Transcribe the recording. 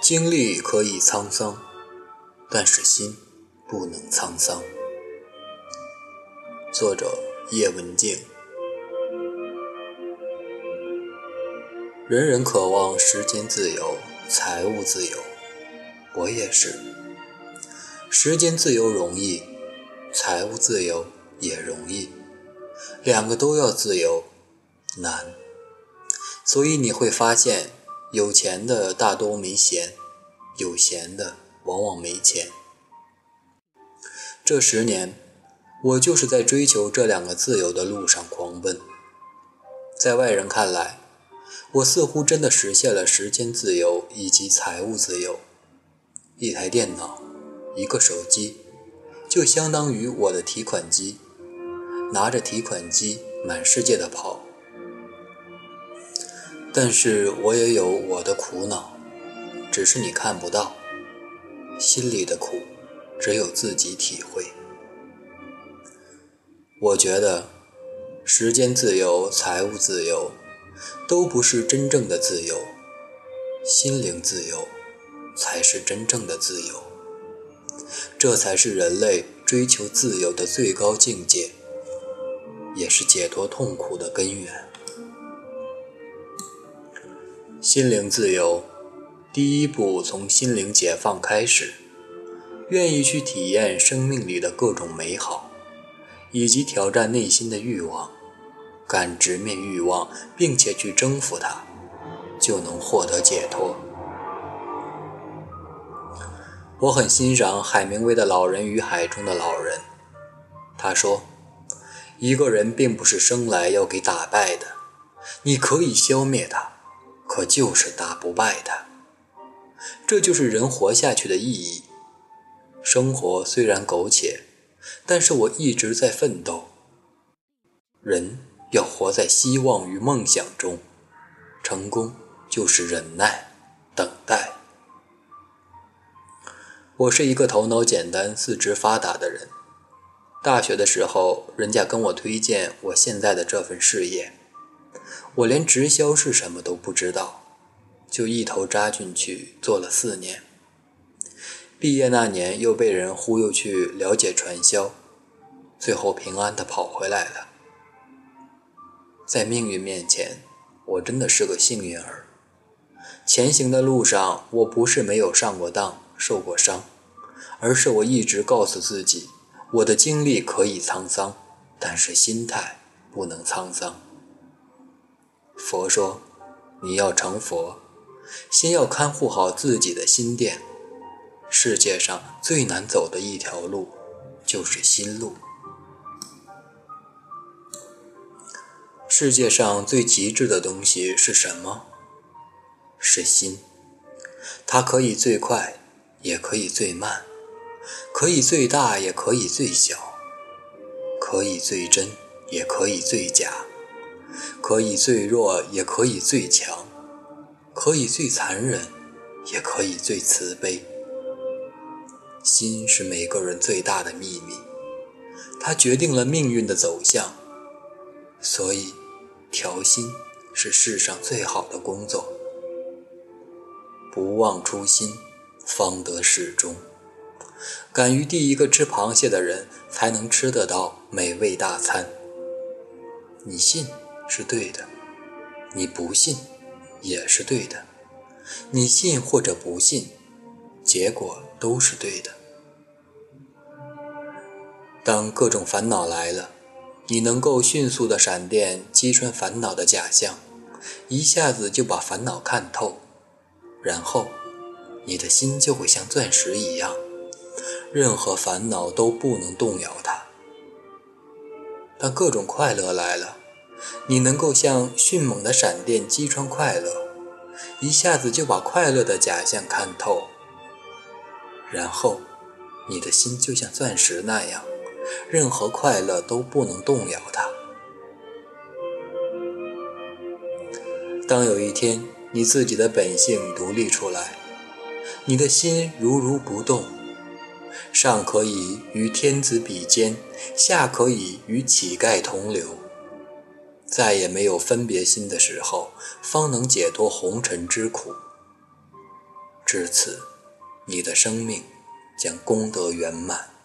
经历可以沧桑，但是心不能沧桑。作者：叶文静。人人渴望时间自由、财务自由，我也是。时间自由容易，财务自由也容易，两个都要自由难。所以你会发现。有钱的大多没闲，有闲的往往没钱。这十年，我就是在追求这两个自由的路上狂奔。在外人看来，我似乎真的实现了时间自由以及财务自由。一台电脑，一个手机，就相当于我的提款机，拿着提款机满世界的跑。但是我也有我的苦恼，只是你看不到，心里的苦，只有自己体会。我觉得，时间自由、财务自由，都不是真正的自由，心灵自由，才是真正的自由。这才是人类追求自由的最高境界，也是解脱痛苦的根源。心灵自由，第一步从心灵解放开始，愿意去体验生命里的各种美好，以及挑战内心的欲望，敢直面欲望，并且去征服它，就能获得解脱。我很欣赏海明威的《老人与海》中的老人，他说：“一个人并不是生来要给打败的，你可以消灭他。”可就是打不败他，这就是人活下去的意义。生活虽然苟且，但是我一直在奋斗。人要活在希望与梦想中，成功就是忍耐、等待。我是一个头脑简单、四肢发达的人。大学的时候，人家跟我推荐我现在的这份事业。我连直销是什么都不知道，就一头扎进去做了四年。毕业那年又被人忽悠去了解传销，最后平安的跑回来了。在命运面前，我真的是个幸运儿。前行的路上，我不是没有上过当、受过伤，而是我一直告诉自己，我的经历可以沧桑，但是心态不能沧桑。佛说：“你要成佛，先要看护好自己的心殿。世界上最难走的一条路，就是心路。世界上最极致的东西是什么？是心。它可以最快，也可以最慢；可以最大，也可以最小；可以最真，也可以最假。”可以最弱，也可以最强；可以最残忍，也可以最慈悲。心是每个人最大的秘密，它决定了命运的走向。所以，调心是世上最好的工作。不忘初心，方得始终。敢于第一个吃螃蟹的人，才能吃得到美味大餐。你信？是对的，你不信也是对的，你信或者不信，结果都是对的。当各种烦恼来了，你能够迅速的闪电击穿烦恼的假象，一下子就把烦恼看透，然后你的心就会像钻石一样，任何烦恼都不能动摇它。当各种快乐来了。你能够像迅猛的闪电击穿快乐，一下子就把快乐的假象看透，然后你的心就像钻石那样，任何快乐都不能动摇它。当有一天你自己的本性独立出来，你的心如如不动，上可以与天子比肩，下可以与乞丐同流。再也没有分别心的时候，方能解脱红尘之苦。至此，你的生命将功德圆满。